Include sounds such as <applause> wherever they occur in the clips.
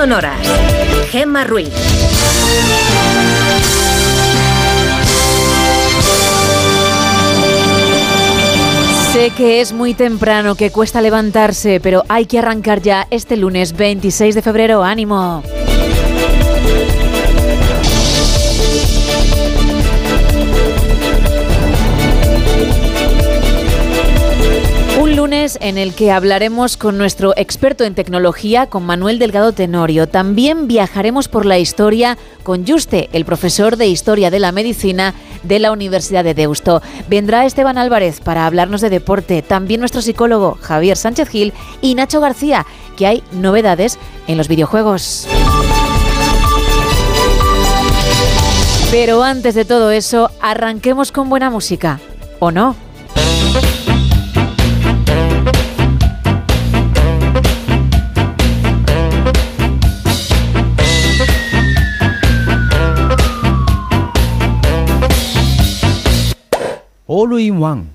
sonoras. Gemma Ruiz. Sé que es muy temprano, que cuesta levantarse, pero hay que arrancar ya este lunes 26 de febrero. ¡Ánimo! En el que hablaremos con nuestro experto en tecnología, con Manuel Delgado Tenorio. También viajaremos por la historia con Juste, el profesor de Historia de la Medicina de la Universidad de Deusto. Vendrá Esteban Álvarez para hablarnos de deporte, también nuestro psicólogo Javier Sánchez Gil y Nacho García, que hay novedades en los videojuegos. Pero antes de todo eso, arranquemos con buena música, ¿o no? All in One.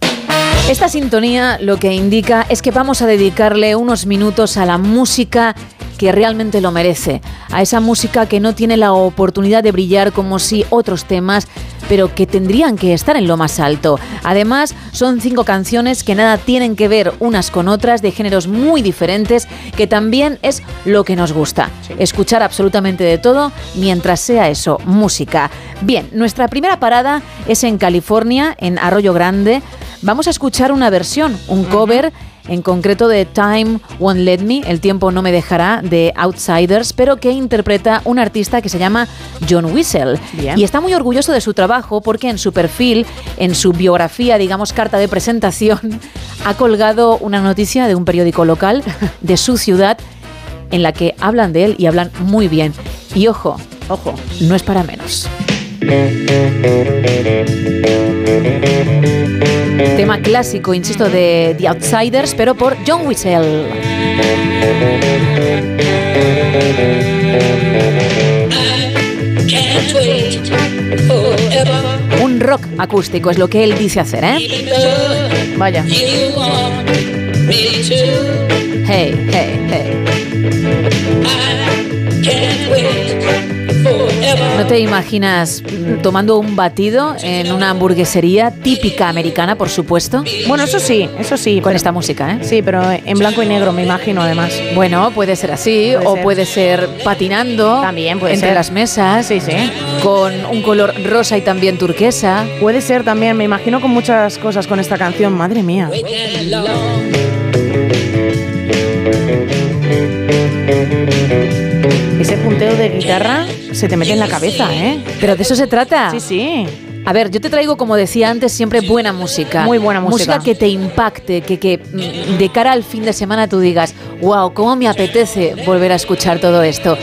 Esta sintonía lo que indica es que vamos a dedicarle unos minutos a la música que realmente lo merece, a esa música que no tiene la oportunidad de brillar como si otros temas, pero que tendrían que estar en lo más alto. Además, son cinco canciones que nada tienen que ver unas con otras, de géneros muy diferentes, que también es lo que nos gusta, escuchar absolutamente de todo mientras sea eso, música. Bien, nuestra primera parada es en California, en Arroyo Grande. Vamos a escuchar una versión, un cover en concreto de Time Won't Let Me, El tiempo no me dejará, de Outsiders, pero que interpreta un artista que se llama John Whistle. Bien. Y está muy orgulloso de su trabajo porque en su perfil, en su biografía, digamos, carta de presentación, <laughs> ha colgado una noticia de un periódico local <laughs> de su ciudad en la que hablan de él y hablan muy bien. Y ojo, ojo, no es para menos. Tema clásico, insisto, de The Outsiders, pero por John Whistle. Un rock acústico es lo que él dice hacer, ¿eh? Vaya. Hey, hey, hey. ¿No te imaginas mm, tomando un batido en una hamburguesería típica americana, por supuesto? Bueno, eso sí, eso sí. Con pero- esta música, ¿eh? Sí, pero en blanco y negro, me imagino, además. Bueno, puede ser así, Puede o ser. puede ser patinando También puede entre ser. las mesas, Sí, sí. con un color rosa y también turquesa. Puede ser también, me imagino con muchas cosas con esta canción, madre mía. Punteo de guitarra se te mete en la cabeza, ¿eh? Pero de eso se trata. Sí, sí. A ver, yo te traigo, como decía antes, siempre buena música. Muy buena música. Música que te impacte, que, que mm, de cara al fin de semana tú digas, wow, cómo me apetece volver a escuchar todo esto.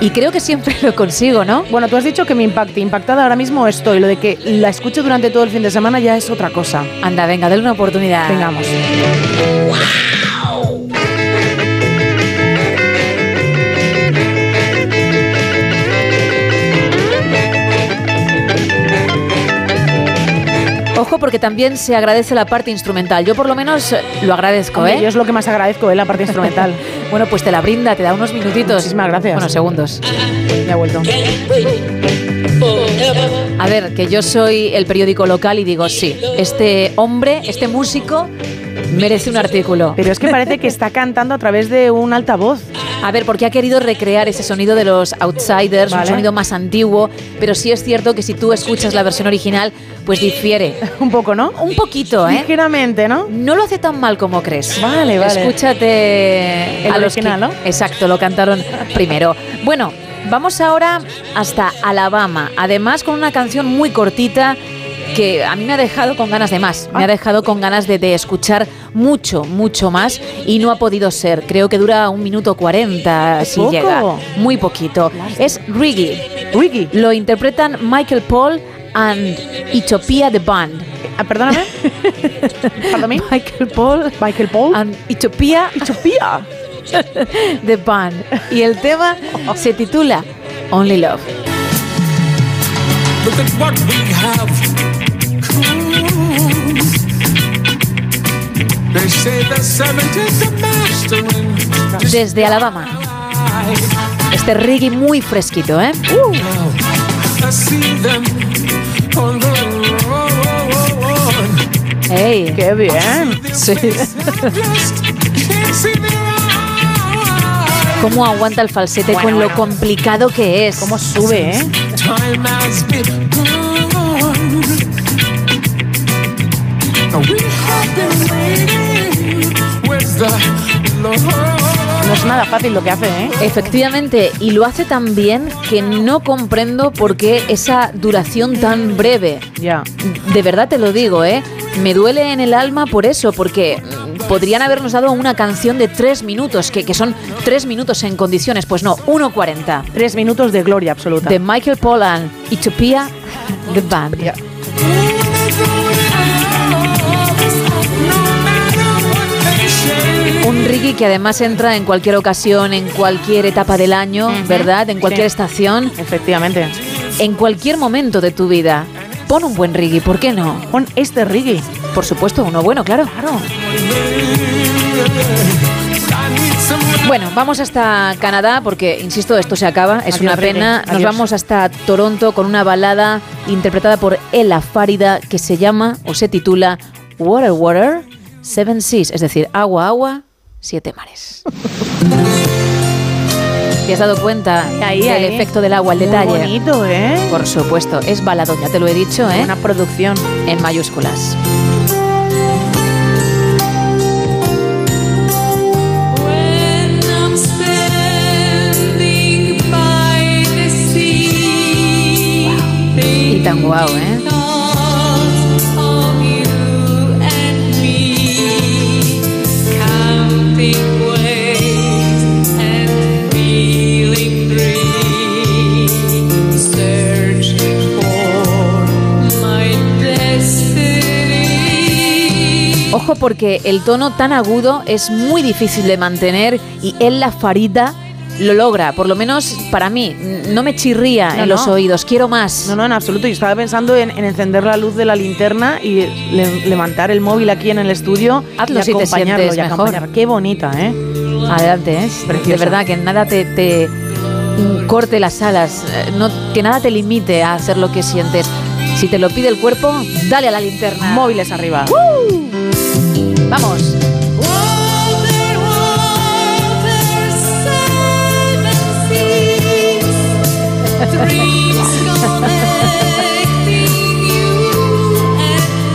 Y creo que siempre <laughs> lo consigo, ¿no? Bueno, tú has dicho que me impacte. Impactada ahora mismo estoy. Lo de que la escucho durante todo el fin de semana ya es otra cosa. Anda, venga, dale una oportunidad. Vengamos. Ojo, porque también se agradece la parte instrumental. Yo por lo menos lo agradezco, Hombre, ¿eh? Yo es lo que más agradezco, ¿eh? la parte instrumental. <laughs> Bueno, pues te la brinda, te da unos minutitos. Muchísimas gracias. Bueno, segundos. Ya he vuelto. A ver, que yo soy el periódico local y digo, sí, este hombre, este músico, merece un artículo. Pero es que parece que <laughs> está cantando a través de un altavoz. A ver, porque ha querido recrear ese sonido de los Outsiders, un sonido más antiguo, pero sí es cierto que si tú escuchas la versión original, pues difiere. <laughs> Un poco, ¿no? Un poquito, ¿eh? Ligeramente, ¿no? No lo hace tan mal como crees. Vale, vale. Escúchate El a los que- ¿no? Exacto, lo cantaron primero. Bueno, vamos ahora hasta Alabama. Además, con una canción muy cortita que a mí me ha dejado con ganas de más. Me ha Ah. dejado con ganas de, de escuchar mucho, mucho más y no ha podido ser. Creo que dura un minuto cuarenta si ¿Poco? llega. Muy poquito. Es Riggy. Wiki. Lo interpretan Michael Paul and Ethiopia the Band. Ah, perdóname. <laughs> Pardon me. Michael Paul Michael Paul. and Ethiopia Utopía. <laughs> The Band. Y el tema se titula Only Love. Look at what we have. Desde Alabama. Este reggae muy fresquito, ¿eh? I see them on the road. ¡Ey! ¡Qué bien! Sí. ¿Cómo aguanta el falsete Bueno, con lo bueno. complicado que es? ¿Cómo sube, eh? No es nada fácil lo que hace, ¿eh? Efectivamente, y lo hace tan bien que no comprendo por qué esa duración tan breve. Ya. De verdad te lo digo, ¿eh? Me duele en el alma por eso, porque mm, podrían habernos dado una canción de tres minutos, que, que son tres minutos en condiciones. Pues no, 1.40. Tres minutos de gloria absoluta. De Michael Pollan, Utopia, The Band. Un reggae que además entra en cualquier ocasión, en cualquier etapa del año, ¿verdad? En cualquier Sí. estación, Efectivamente. en cualquier momento de tu vida. Pon un buen reggae, ¿por qué no? Pon este reggae. Por supuesto, uno bueno, claro. Claro. Bueno, vamos hasta Canadá porque, insisto, esto se acaba, es Adiós, una pena. Nos vamos hasta Toronto con una balada interpretada por Ella Farida que se llama o se titula Water Water Seven Seas, es decir, agua, agua, siete mares. ¿Te has dado cuenta Ahí, del ahí. efecto del agua, el Muy detalle? bonito, ¿eh? Por supuesto, es baladón, ya te lo he dicho, ¿eh? Una producción. En mayúsculas. Y tan guau, ¿eh? Porque el tono tan agudo es muy difícil de mantener y él la farita lo logra, por lo menos para mí. No me chirría No, en los no. oídos, quiero más. No, no, en absoluto. Yo estaba pensando en, en encender la luz de la linterna y le- levantar el móvil aquí en el estudio Hazlo y si te acompañarlo. sientes y mejor. acompañar. Qué bonita, ¿eh? Adelante, ¿eh? Preciosa. De verdad que nada te, te, corte las alas, eh, no, que nada te limite a hacer lo que sientes. Si te lo pide el cuerpo, dale a la linterna. Móviles arriba. And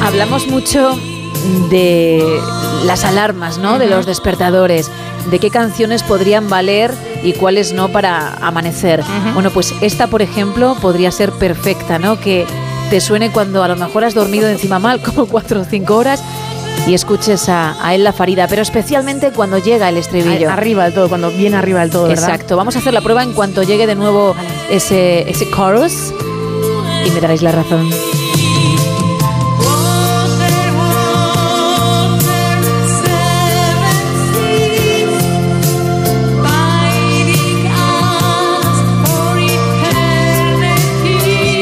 Hablamos mucho de las alarmas, ¿no? De los despertadores, de qué canciones podrían valer y cuáles no para amanecer. Bueno, pues esta, por ejemplo, podría ser perfecta, ¿no? Que te suene cuando a lo mejor has dormido encima mal, <laughs> como cuatro o cinco horas, y escuches a, a él la farida, pero especialmente cuando llega el estribillo. Arriba del todo, cuando viene arriba del todo, ¿verdad? Exacto. Vamos a hacer la prueba en cuanto llegue de nuevo ese, ese chorus y me daréis la razón.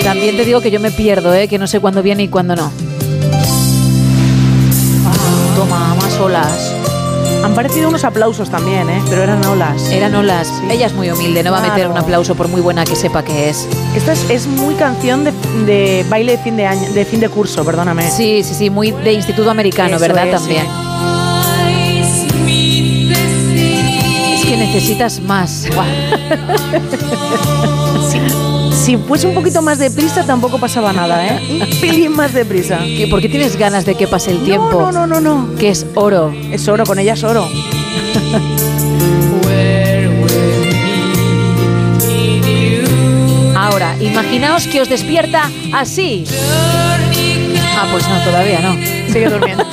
También te digo que yo me pierdo, ¿eh? que no sé cuándo viene y cuándo no. Toma, más olas. Han parecido unos aplausos también, ¿eh? Pero eran olas. Eran olas. Ella es muy humilde, no va a meter un aplauso por muy buena que sepa que es. Esta es, es muy canción de, de baile de fin de año, de fin de curso, perdóname. Sí, sí, sí, muy de instituto americano, Eso ¿verdad? es, También. Es que necesitas más. <laughs> Si fuese un poquito más deprisa tampoco pasaba nada, ¿eh? <laughs> Un pelín más deprisa. ¿Qué- ¿Por qué tienes ganas de que pase el tiempo? No, no, no, no, no. Que es oro. Es oro, con ella es oro. <laughs> Ahora, imaginaos que os despierta así. Ah, pues no, todavía no. Sigue durmiendo.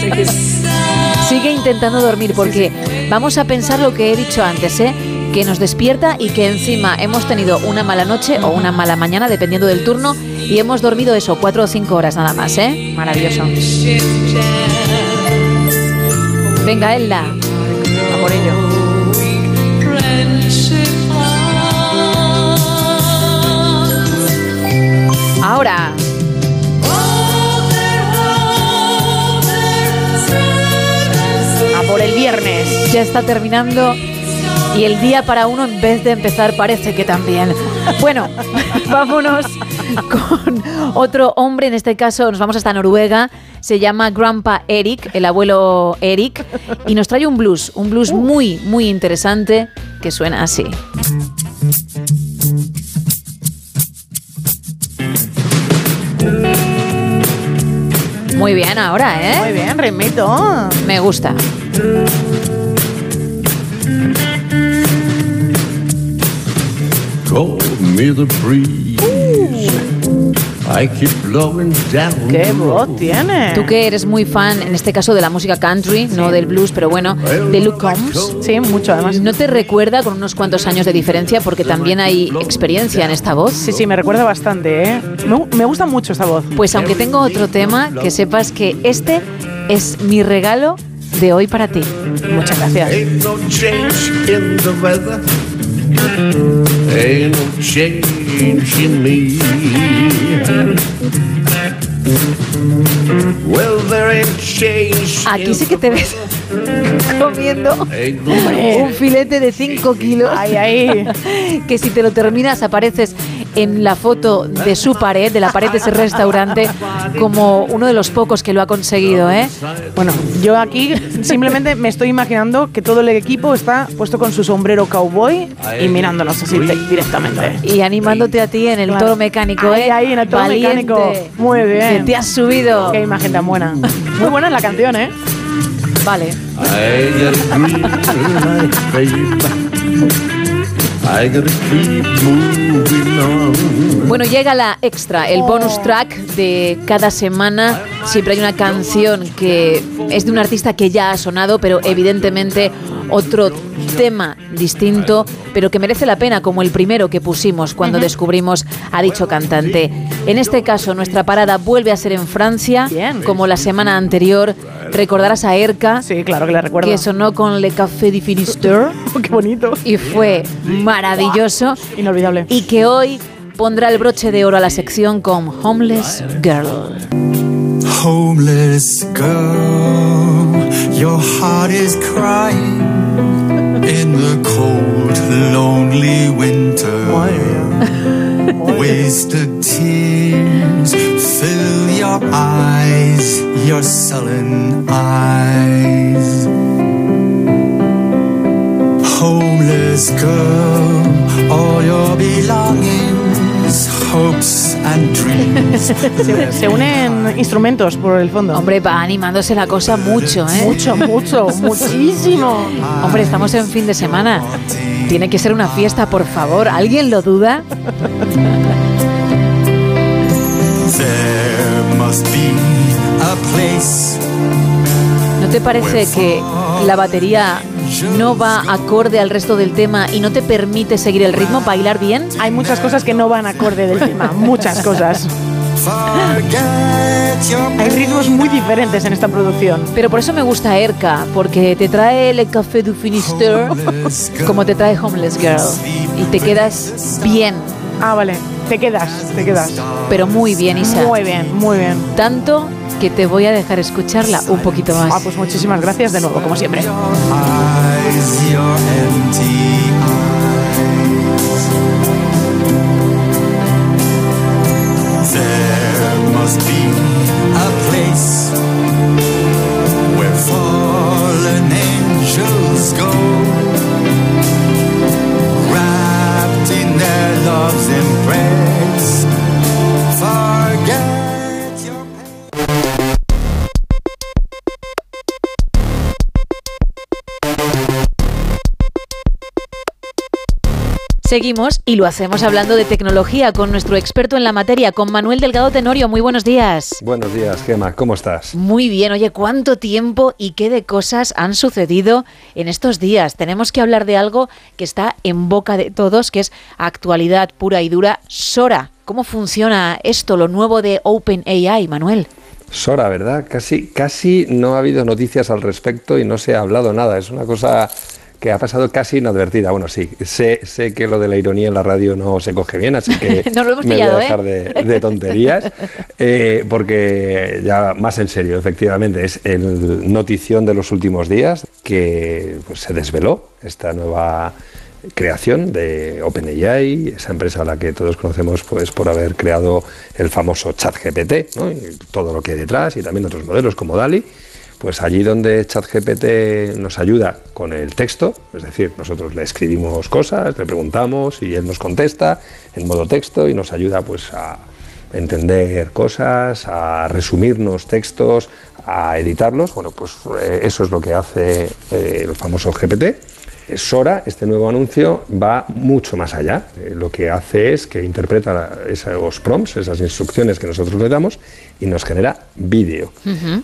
Sigue. <laughs> Sigue intentando dormir porque vamos a pensar lo que he dicho antes, ¿eh? Que nos despierta y que encima hemos tenido una mala noche o una mala mañana, dependiendo del turno, y hemos dormido eso, cuatro o cinco horas nada más, ¿eh? Maravilloso. Venga, Ella. A por ello. Ahora, A por el viernes. ya está terminando Y el día para uno, en vez de empezar, parece que también. Bueno, <laughs> vámonos con otro hombre. En este caso, nos vamos hasta Noruega. Se llama Grandpa Eric, el abuelo Eric. Y nos trae un blues, un blues muy, muy interesante que suena así. Muy bien ahora, Muy ¿eh? bien, ritmito. Me gusta. Call me the breeze. I keep blowing down. Qué the voz tiene. Tú que eres muy fan, en este caso, de la música country, no del blues, pero bueno, de Luke Combs. Sí, mucho además. ¿No te recuerda con unos cuantos años de diferencia? Porque también hay experiencia en esta voz. Sí, sí, me recuerda bastante, ¿eh? Me, me gusta mucho esta voz. Pues aunque tengo otro tema, que sepas que este es mi regalo de hoy para ti. Muchas gracias. Ain't no change in the weather. Ain't no change in me. Well, there ain't change. Aquí sí que te ves comiendo no un filete de 5 kilos. Ahí, ahí. que si te lo terminas apareces en la foto de su pared, de la pared de ese restaurante, como uno de los pocos que lo ha conseguido, ¿eh? Bueno, yo aquí simplemente me estoy imaginando que todo el equipo está puesto con su sombrero cowboy y mirándonos así directamente. Y animándote a ti en el Claro. toro mecánico, Ahí, ¿eh? ahí, en el toro Valiente, mecánico. Muy bien. Que te has subido. Qué imagen tan buena. Muy buena la canción, ¿eh? Vale. Bueno, llega la extra, el bonus track de cada semana. Siempre hay una canción que es de un artista que ya ha sonado, pero evidentemente otro tema distinto, pero que merece la pena, como el primero que pusimos cuando descubrimos a dicho cantante. En este caso, nuestra parada vuelve a ser en Francia, Bien. como la semana anterior. Recordarás a Erka, Sí, claro que le recuerdo. que sonó con Le Café du Finistère <laughs> Qué bonito. y fue maravilloso Inolvidable. y que hoy pondrá el broche de oro a la sección con Homeless Girl. Homeless girl, your heart is crying in the cold, lonely winter. Wasted tears. Fill your eyes, your sullen eyes. Homeless girl, all your belongings, hopes and dreams. <laughs> Se, se unen instrumentos por el fondo. Hombre, va animándose la cosa mucho, ¿eh? Mucho, mucho, <laughs> muchísimo. Hombre, estamos en fin de semana. Tiene que ser una fiesta, por favor. ¿Alguien lo duda? ¿No te parece que la batería no va acorde al resto del tema y no te permite seguir el ritmo, bailar bien? Hay muchas cosas que no van acorde del tema, muchas cosas. Hay ritmos muy diferentes en esta producción. Pero por eso me gusta Erka, porque te trae Le Café du girl. como te trae Homeless Girl. Y te quedas bien, Ah, vale. Te quedas, te quedas. pero muy bien, Isa. Muy bien, muy bien. Tanto que te voy a dejar escucharla un poquito Ah, más. pues muchísimas gracias de nuevo, como siempre. Your eyes, your empty eyes. There must be a place where fallen angels go, wrapped in their love's. Seguimos y lo hacemos hablando de tecnología con nuestro experto en la materia, con Manuel Delgado Tenorio. Muy buenos días. Buenos días, Gema, ¿cómo estás? Muy bien, oye, ¿cuánto tiempo y qué de cosas han sucedido en estos días? Tenemos que hablar de algo que está en boca de todos, que es actualidad pura y dura, Sora. ¿Cómo funciona esto, lo nuevo de OpenAI, Manuel? Sora, ¿verdad? Casi, casi no ha habido noticias al respecto y no se ha hablado nada. Es una cosa que ha pasado casi inadvertida. Bueno, sí, sé, sé que lo de la ironía en la radio no se coge bien, así que <laughs> Nos lo hemos me pillado, voy a ¿eh? dejar de, de tonterías, <laughs> eh, porque ya más en serio, efectivamente, es el notición de los últimos días que pues, se desveló esta nueva creación de OpenAI, esa empresa a la que todos conocemos pues por haber creado el famoso ChatGPT, ¿no? y todo lo que hay detrás y también otros modelos como DALI, pues allí donde ChatGPT nos ayuda con el texto, es decir, nosotros le escribimos cosas, le preguntamos y él nos contesta en modo texto y nos ayuda pues a entender cosas, a resumirnos textos, a editarlos. Bueno, pues eh, eso es lo que hace eh, el famoso GPT. Sora, este nuevo anuncio, va mucho más allá. Eh, lo que hace es que interpreta esos prompts, esas instrucciones que nosotros le damos, y nos genera vídeo.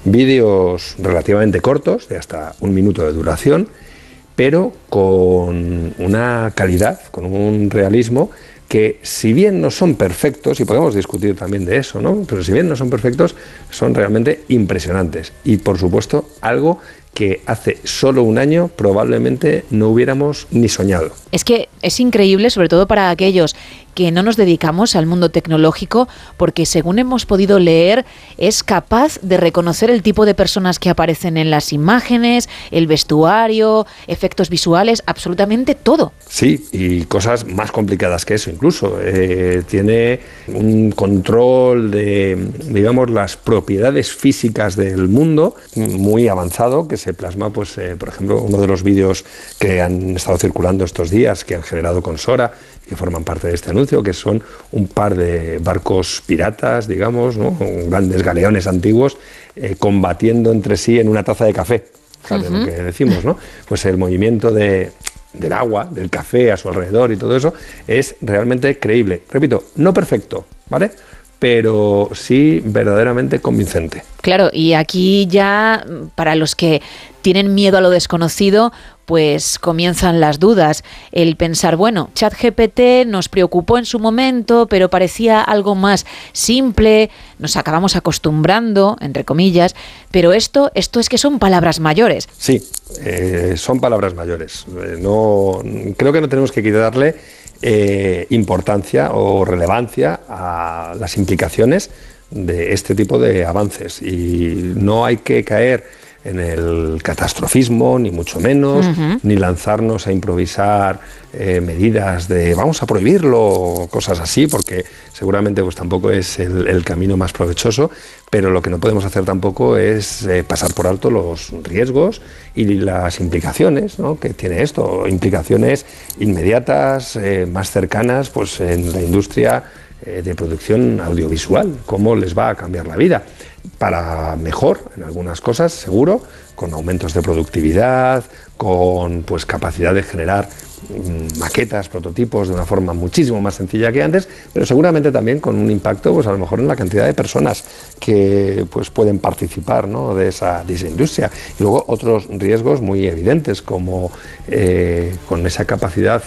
Vídeos relativamente cortos, de hasta un minuto de duración, pero con una calidad, con un realismo que si bien no son perfectos, y podemos discutir también de eso, ¿no? pero si bien no son perfectos, son realmente impresionantes. Y por supuesto, algo que hace solo un año probablemente no hubiéramos ni soñado. Es que es increíble, sobre todo para aquellos que no nos dedicamos al mundo tecnológico, porque según hemos podido leer, es capaz de reconocer el tipo de personas que aparecen en las imágenes, el vestuario, efectos visuales, absolutamente todo. Sí, y cosas más complicadas que eso incluso. Eh, tiene un control de, digamos, las propiedades físicas del mundo muy avanzado que se plasma, pues, eh, por ejemplo, uno de los vídeos que han estado circulando estos días, que han generado con Sora, que forman parte de este anuncio, que son un par de barcos piratas, digamos, grandes galeones antiguos, eh, combatiendo entre sí en una taza de café. Fíjate lo que decimos, ¿no? Pues el movimiento de, del agua, del café a su alrededor y todo eso es realmente creíble. Repito, no perfecto, ¿vale? Pero sí verdaderamente convincente. Claro, y aquí ya para los que tienen miedo a lo desconocido, pues comienzan las dudas. El pensar, bueno, ChatGPT nos preocupó en su momento, pero parecía algo más simple, nos acabamos acostumbrando, entre comillas, pero esto, esto es que son palabras mayores. Sí, eh, son palabras mayores. Eh, no, creo que no tenemos que quitarle eh, importancia o relevancia a las implicaciones de este tipo de avances. Y no hay que caer en el catastrofismo, ni mucho menos, ni lanzarnos a improvisar eh, medidas de vamos a prohibirlo, cosas así, porque seguramente pues tampoco es el, el camino más provechoso, pero lo que no podemos hacer tampoco es eh, pasar por alto los riesgos y las implicaciones ¿no? que tiene esto, implicaciones inmediatas, eh, más cercanas, pues en la industria de producción audiovisual, cómo les va a cambiar la vida. Para mejor, en algunas cosas, seguro, con aumentos de productividad, con pues capacidad de generar mm, maquetas, prototipos de una forma muchísimo más sencilla que antes, pero seguramente también con un impacto, pues a lo mejor en la cantidad de personas que pues pueden participar ¿no? de, esa, de industria. Y luego otros riesgos muy evidentes, como eh, con esa capacidad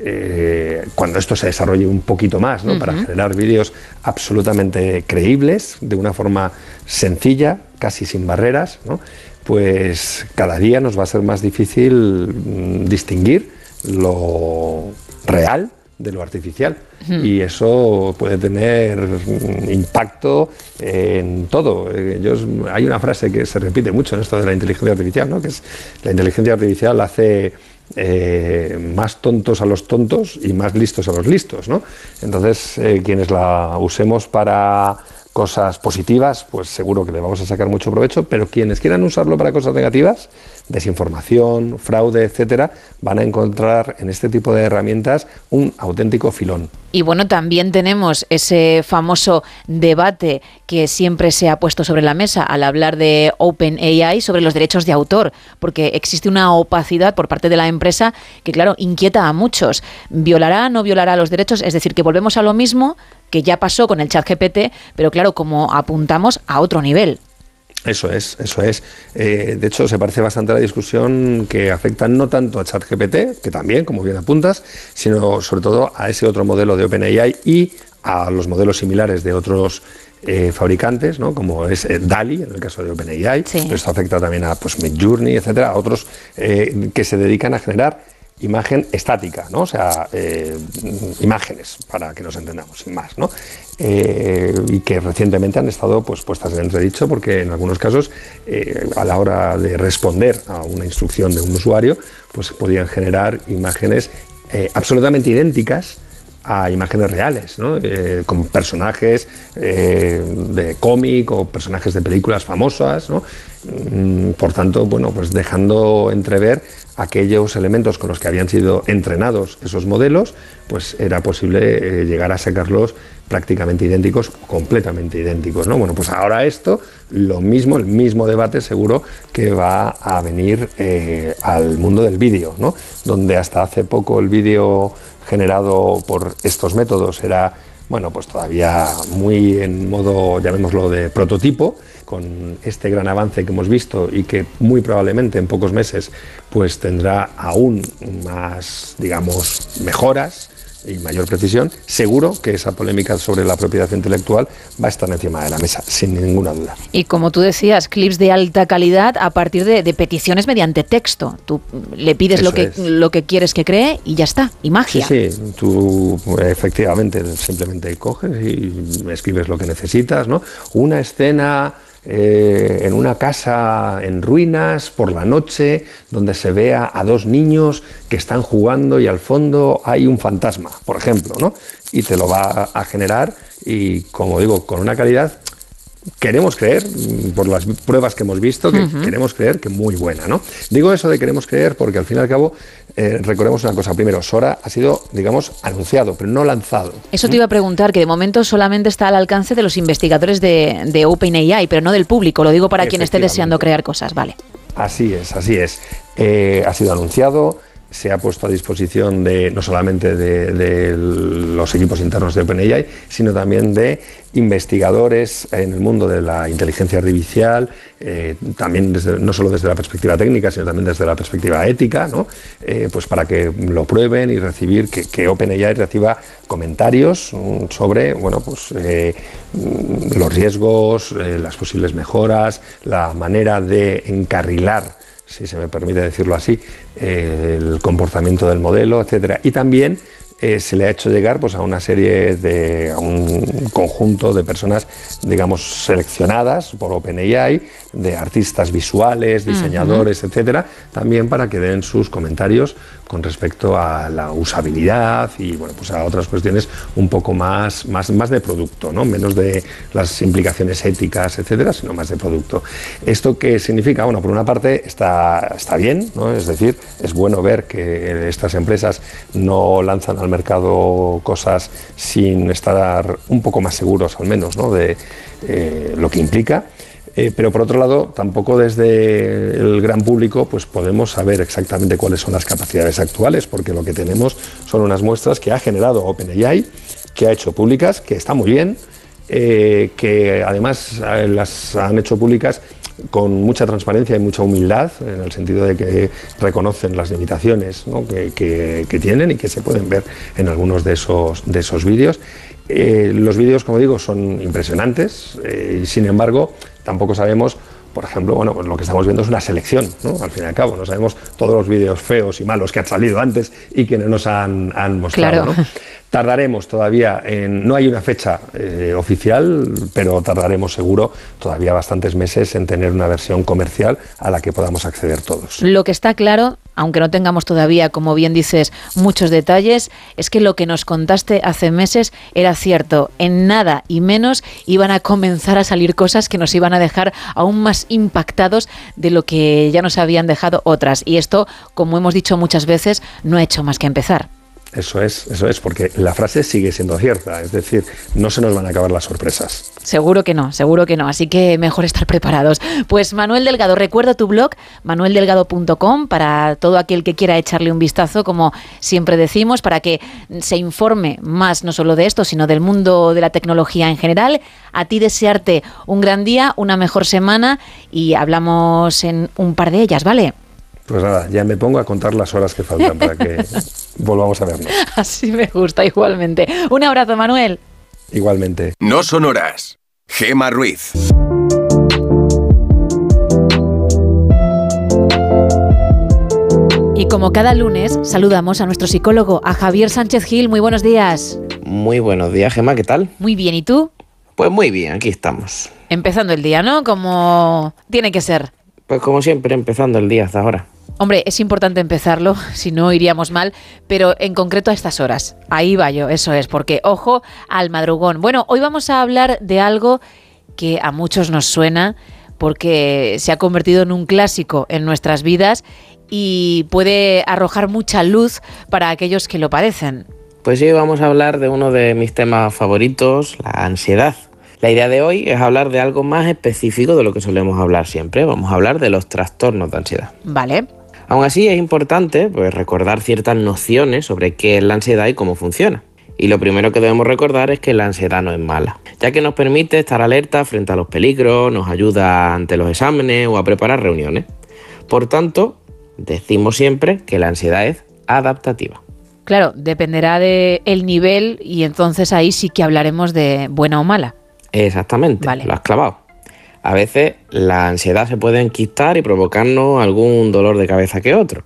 eh, cuando esto se desarrolle un poquito más, ¿no? para generar vídeos absolutamente creíbles, de una forma sencilla, casi sin barreras, ¿no? pues cada día nos va a ser más difícil mm, distinguir lo real de lo artificial. Y eso puede tener mm, impacto en todo. Eh, hay una frase que se repite mucho en esto de la inteligencia artificial, ¿no? que es la inteligencia artificial hace eh, más tontos a los tontos y más listos a los listos. ¿no? Entonces, eh, quienes la usemos para cosas positivas, pues seguro que le vamos a sacar mucho provecho, pero quienes quieran usarlo para cosas negativas, desinformación, fraude, etcétera, van a encontrar en este tipo de herramientas un auténtico filón. Y bueno, también tenemos ese famoso debate que siempre se ha puesto sobre la mesa al hablar de OpenAI sobre los derechos de autor, porque existe una opacidad por parte de la empresa que, claro, inquieta a muchos. ¿Violará, no violará los derechos? Es decir, que volvemos a lo mismo que ya pasó con el chat GPT, pero claro, como apuntamos a otro nivel. Eso es, eso es. Eh, de hecho, se parece bastante a la discusión que afecta no tanto a ChatGPT, que también, como bien apuntas, sino sobre todo a ese otro modelo de OpenAI y a los modelos similares de otros eh, fabricantes, ¿no? como es eh, DALI, en el caso de OpenAI. Sí. Pero esto afecta también a pues, Midjourney, etcétera, a otros eh, que se dedican a generar imagen estática, ¿no? O sea, eh, imágenes, para que nos entendamos, sin más, ¿no? Eh, y que recientemente han estado pues, puestas en entredicho porque en algunos casos, eh, a la hora de responder a una instrucción de un usuario, pues podían generar imágenes eh, absolutamente idénticas a imágenes reales, ¿no? Eh, con personajes eh, de cómic o personajes de películas famosas, ¿no? Mm, por tanto, bueno, pues dejando entrever aquellos elementos con los que habían sido entrenados esos modelos, pues era posible eh, llegar a sacarlos prácticamente idénticos, completamente idénticos, ¿no? Bueno, pues ahora esto, lo mismo, el mismo debate seguro que va a venir eh, al mundo del vídeo, ¿no? Donde hasta hace poco el vídeo generado por estos métodos era, bueno, pues todavía muy en modo, llamémoslo, de prototipo, con este gran avance que hemos visto y que muy probablemente en pocos meses pues tendrá aún más, digamos, mejoras y mayor precisión, seguro que esa polémica sobre la propiedad intelectual va a estar encima de la mesa, sin ninguna duda. Y como tú decías, clips de alta calidad a partir de, de peticiones mediante texto. Tú le pides lo que, es. lo que quieres que cree y ya está. Y magia. Sí, sí, tú efectivamente simplemente coges y escribes lo que necesitas, ¿no? Una escena eh, en una casa en ruinas por la noche, donde se vea a dos niños que están jugando y al fondo hay un fantasma, por ejemplo, ¿no? Y te lo va a generar y, como digo, con una calidad queremos creer, por las pruebas que hemos visto, que queremos creer que muy buena, ¿no? Digo eso de queremos creer porque al fin y al cabo eh, recordemos una cosa. Primero, Sora ha sido, digamos, anunciado, pero no lanzado. Eso te iba a preguntar, que de momento solamente está al alcance de los investigadores de, de OpenAI, pero no del público. Lo digo para quien esté deseando crear cosas, vale. Así es, así es. Eh, ha sido anunciado, se ha puesto a disposición de no solamente de, los equipos internos de OpenAI, sino también de investigadores en el mundo de la inteligencia artificial, eh, también no solo desde la perspectiva técnica, sino también desde la perspectiva ética, ¿no? Eh, pues para que lo prueben y recibir que, OpenAI reciba comentarios mm, sobre bueno, pues, eh, los riesgos, las posibles mejoras, la manera de encarrilar si se me permite decirlo así, eh, el comportamiento del modelo, etcétera. Y también eh, se le ha hecho llegar pues, a una serie de, a un conjunto de personas, digamos, seleccionadas por OpenAI, de artistas visuales, diseñadores, etcétera, también para que den sus comentarios con respecto a la usabilidad y bueno, pues a otras cuestiones un poco más, más, más de producto, ¿no? menos de las implicaciones éticas, etcétera, sino más de producto. ¿Esto qué significa? Bueno, por una parte está, está bien, ¿no? es decir, es bueno ver que estas empresas no lanzan al mercado cosas sin estar un poco más seguros, al menos, ¿no? de eh, lo que implica. Eh, pero por otro lado, tampoco desde el gran público pues podemos saber exactamente cuáles son las capacidades actuales, porque lo que tenemos son unas muestras que ha generado OpenAI, que ha hecho públicas, que está muy bien, eh, que además las han hecho públicas con mucha transparencia y mucha humildad, en el sentido de que reconocen las limitaciones que, que- tienen y que se pueden ver en algunos de esos, de esos vídeos. Eh, los vídeos, como digo, son impresionantes eh, sin embargo tampoco sabemos, por ejemplo, bueno, pues lo que estamos viendo es una selección, ¿no? Al fin y al cabo, no sabemos todos los vídeos feos y malos que han salido antes y que no nos han, han mostrado, Claro. ¿no? Tardaremos todavía en. No hay una fecha eh, oficial, pero tardaremos seguro todavía bastantes meses en tener una versión comercial a la que podamos acceder todos. Lo que está claro, aunque no tengamos todavía, como bien dices, muchos detalles, es que lo que nos contaste hace meses era cierto. En nada y menos iban a comenzar a salir cosas que nos iban a dejar aún más impactados de lo que ya nos habían dejado otras. Y esto, como hemos dicho muchas veces, no ha hecho más que empezar. Eso es, eso es, porque la frase sigue siendo cierta, es decir, no se nos van a acabar las sorpresas. Seguro que no, seguro que no. Así que mejor estar preparados. Pues Manuel Delgado, recuerda tu blog, manueldelgado.com, para todo aquel que quiera echarle un vistazo, como siempre decimos, para que se informe más no solo de esto, sino del mundo de la tecnología en general. A ti desearte un gran día, una mejor semana y hablamos en un par de ellas, ¿vale? Pues nada, ya me pongo a contar las horas que faltan para que <laughs> volvamos a vernos. Así me gusta igualmente. Un abrazo, Manuel. Igualmente. No son horas. Gema Ruiz. Y como cada lunes, saludamos a nuestro psicólogo, a Javier Sánchez Gil. Muy buenos días. Muy buenos días, Gemma, ¿qué tal? Muy bien, ¿y tú? Pues muy bien, aquí estamos. Empezando el día, ¿no? Como tiene que ser. Pues como siempre, empezando el día hasta ahora. Hombre, es importante empezarlo, <laughs> si no iríamos mal, pero en concreto a estas horas. Ahí va yo, eso es, porque ojo al madrugón. Bueno, hoy vamos a hablar de algo que a muchos nos suena porque se ha convertido en un clásico en nuestras vidas y puede arrojar mucha luz para aquellos que lo padecen. Pues hoy vamos a hablar de uno de mis temas favoritos, la ansiedad. La idea de hoy es hablar de algo más específico de lo que solemos hablar siempre. Vamos a hablar de los trastornos de ansiedad. ¿Vale? Aún así es importante pues, recordar ciertas nociones sobre qué es la ansiedad y cómo funciona. Y lo primero que debemos recordar es que la ansiedad no es mala, ya que nos permite estar alerta frente a los peligros, nos ayuda ante los exámenes o a preparar reuniones. Por tanto, decimos siempre que la ansiedad es adaptativa. Claro, dependerá del el nivel y entonces ahí sí que hablaremos de buena o mala. Exactamente, Vale. lo has clavado. A veces la ansiedad se puede enquistar y provocarnos algún dolor de cabeza que otro.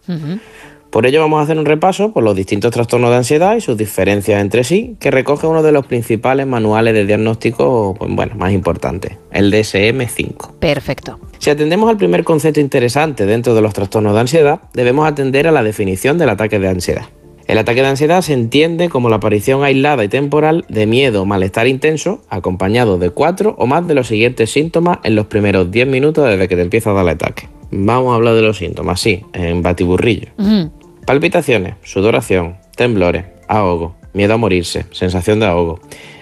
Por ello vamos a hacer un repaso por los distintos trastornos de ansiedad y sus diferencias entre sí, que recoge uno de los principales manuales de diagnóstico pues, bueno, más importantes, el DSM-5. Perfecto. Si atendemos al primer concepto interesante dentro de los trastornos de ansiedad, debemos atender a la definición del ataque de ansiedad. El ataque de ansiedad se entiende como la aparición aislada y temporal de miedo o malestar intenso, acompañado de cuatro o más de los siguientes síntomas en los primeros 10 minutos desde que te empieza a dar el ataque. Vamos a hablar de los síntomas, sí, en batiburrillo. Palpitaciones, sudoración, temblores, ahogo, miedo a morirse, sensación de ahogo,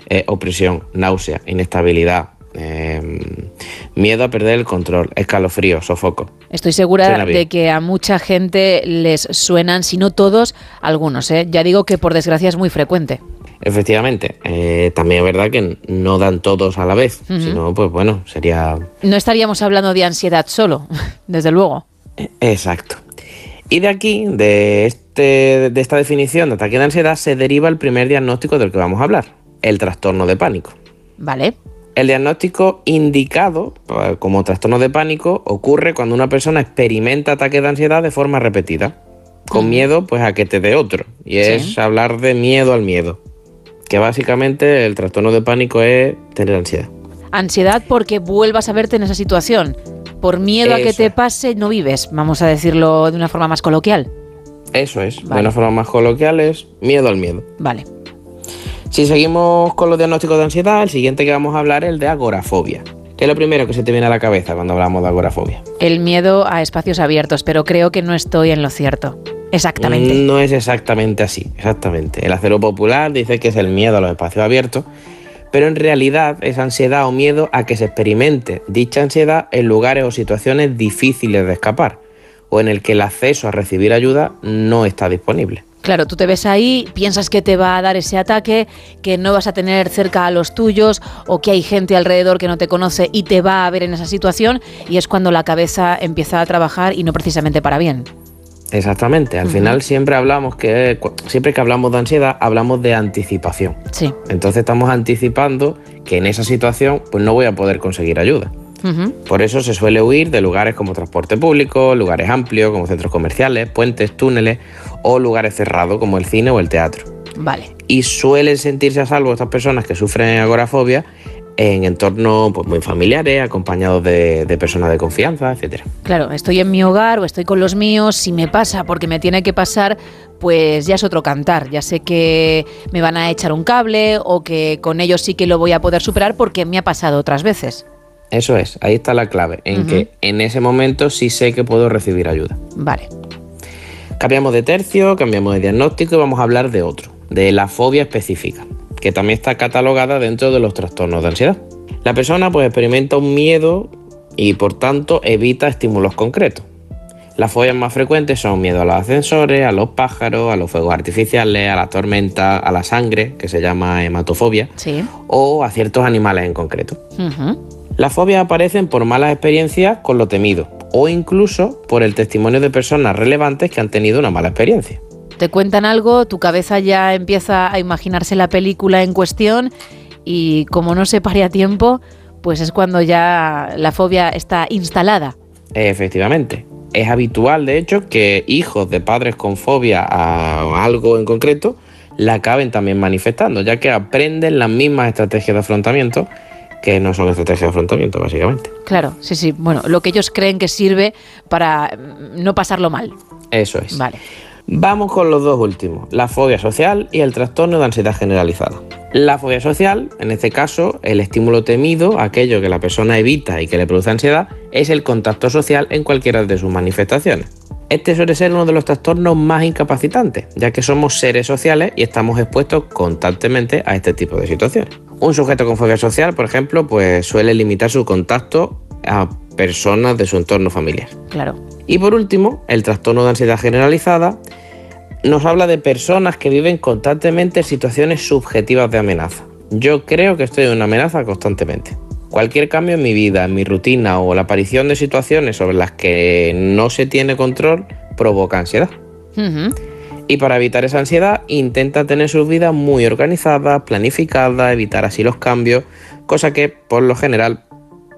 eh, opresión, náusea, inestabilidad, eh, miedo a perder el control, escalofrío, sofoco. Estoy segura de que a mucha gente les suenan, si no todos, algunos. ¿eh? Ya digo que por desgracia es muy frecuente. Efectivamente, eh, también es verdad que no dan todos a la vez, sino pues bueno, sería No estaríamos hablando de ansiedad solo, <laughs> desde luego. exacto. Y de aquí, de, este, de esta definición de ataque de ansiedad, se deriva el primer diagnóstico del que vamos a hablar, el trastorno de pánico. ¿Vale? El diagnóstico indicado eh, como trastorno de pánico ocurre cuando una persona experimenta ataques de ansiedad de forma repetida, con miedo pues a que te dé otro. Y es Sí. hablar de miedo al miedo. Que básicamente el trastorno de pánico es tener ansiedad. Ansiedad porque vuelvas a verte en esa situación. Por miedo a que te pase, no vives, vamos a decirlo de una forma más coloquial. Eso es. Vale. De una forma más coloquial es miedo al miedo. Vale. Si seguimos con los diagnósticos de ansiedad, el siguiente que vamos a hablar es el de agorafobia. Que es lo primero que se te viene a la cabeza cuando hablamos de agorafobia. El miedo a espacios abiertos, pero creo que no estoy en lo cierto. Exactamente. No es exactamente así, exactamente. El acero popular dice que es el miedo a los espacios abiertos, pero en realidad es ansiedad o miedo a que se experimente dicha ansiedad en lugares o situaciones difíciles de escapar, o en el que el acceso a recibir ayuda no está disponible. Claro, tú te ves ahí, piensas que te va a dar ese ataque, que no vas a tener cerca a los tuyos o que hay gente alrededor que no te conoce y te va a ver en esa situación y es cuando la cabeza empieza a trabajar y no precisamente para bien. Exactamente, al final siempre hablamos que siempre que hablamos de ansiedad hablamos de anticipación. Sí. Entonces estamos anticipando que en esa situación pues no voy a poder conseguir ayuda. Por eso se suele huir de lugares como transporte público, lugares amplios como centros comerciales, puentes, túneles o lugares cerrados como el cine o el teatro. Vale. Y suelen sentirse a salvo estas personas que sufren agorafobia en entornos pues, muy familiares, acompañados de, de personas de confianza, etcétera. Claro, estoy en mi hogar o estoy con los míos, si me pasa porque me tiene que pasar, pues ya es otro cantar. Ya sé que me van a echar un cable o que con ellos sí que lo voy a poder superar porque me ha pasado otras veces. Eso es, ahí está la clave, en que en ese momento sí sé que puedo recibir ayuda. Vale. Cambiamos de tercio, cambiamos de diagnóstico y vamos a hablar de otro, de la fobia específica, que también está catalogada dentro de los trastornos de ansiedad. La persona pues experimenta un miedo y por tanto evita estímulos concretos. Las fobias más frecuentes son miedo a los ascensores, a los pájaros, a los fuegos artificiales, a la tormenta, a la sangre, que se llama hematofobia, Sí. o a ciertos animales en concreto. Las fobias aparecen por malas experiencias con lo temido o incluso por el testimonio de personas relevantes que han tenido una mala experiencia. Te cuentan algo, tu cabeza ya empieza a imaginarse la película en cuestión y como no se pare a tiempo, pues es cuando ya la fobia está instalada. Efectivamente. Es habitual, de hecho, que hijos de padres con fobia a algo en concreto la acaben también manifestando, ya que aprenden las mismas estrategias de afrontamiento que no son estrategias de afrontamiento, básicamente. Claro, sí, sí. Bueno, lo que ellos creen que sirve para mm, no pasarlo mal. Eso es. Vale. Vamos con los dos últimos, la fobia social y el trastorno de ansiedad generalizada. La fobia social, en este caso, el estímulo temido, aquello que la persona evita y que le produce ansiedad, es el contacto social en cualquiera de sus manifestaciones. Este suele ser uno de los trastornos más incapacitantes, ya que somos seres sociales y estamos expuestos constantemente a este tipo de situaciones. Un sujeto con fobia social, por ejemplo, pues suele limitar su contacto a personas de su entorno familiar. Claro. Y por último, el trastorno de ansiedad generalizada nos habla de personas que viven constantemente situaciones subjetivas de amenaza. Yo creo que estoy en una amenaza constantemente. Cualquier cambio en mi vida, en mi rutina o la aparición de situaciones sobre las que no se tiene control provoca ansiedad. Y para evitar esa ansiedad, intenta tener su vida muy organizada, planificada, evitar así los cambios, cosa que por lo general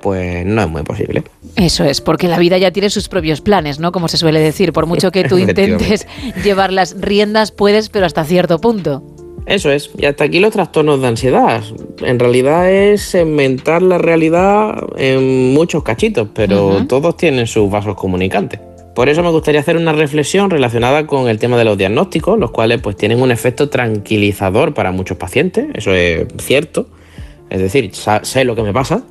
pues no es muy posible. Eso es, porque la vida ya tiene sus propios planes, ¿no? Como se suele decir, por mucho que tú <laughs> intentes llevar las riendas, puedes, pero hasta cierto punto. Eso es, y hasta aquí los trastornos de ansiedad. En realidad es segmentar la realidad en muchos cachitos, pero todos tienen sus vasos comunicantes. Por eso me gustaría hacer una reflexión relacionada con el tema de los diagnósticos, los cuales pues tienen un efecto tranquilizador para muchos pacientes, eso es cierto. Es decir, sé lo que me pasa,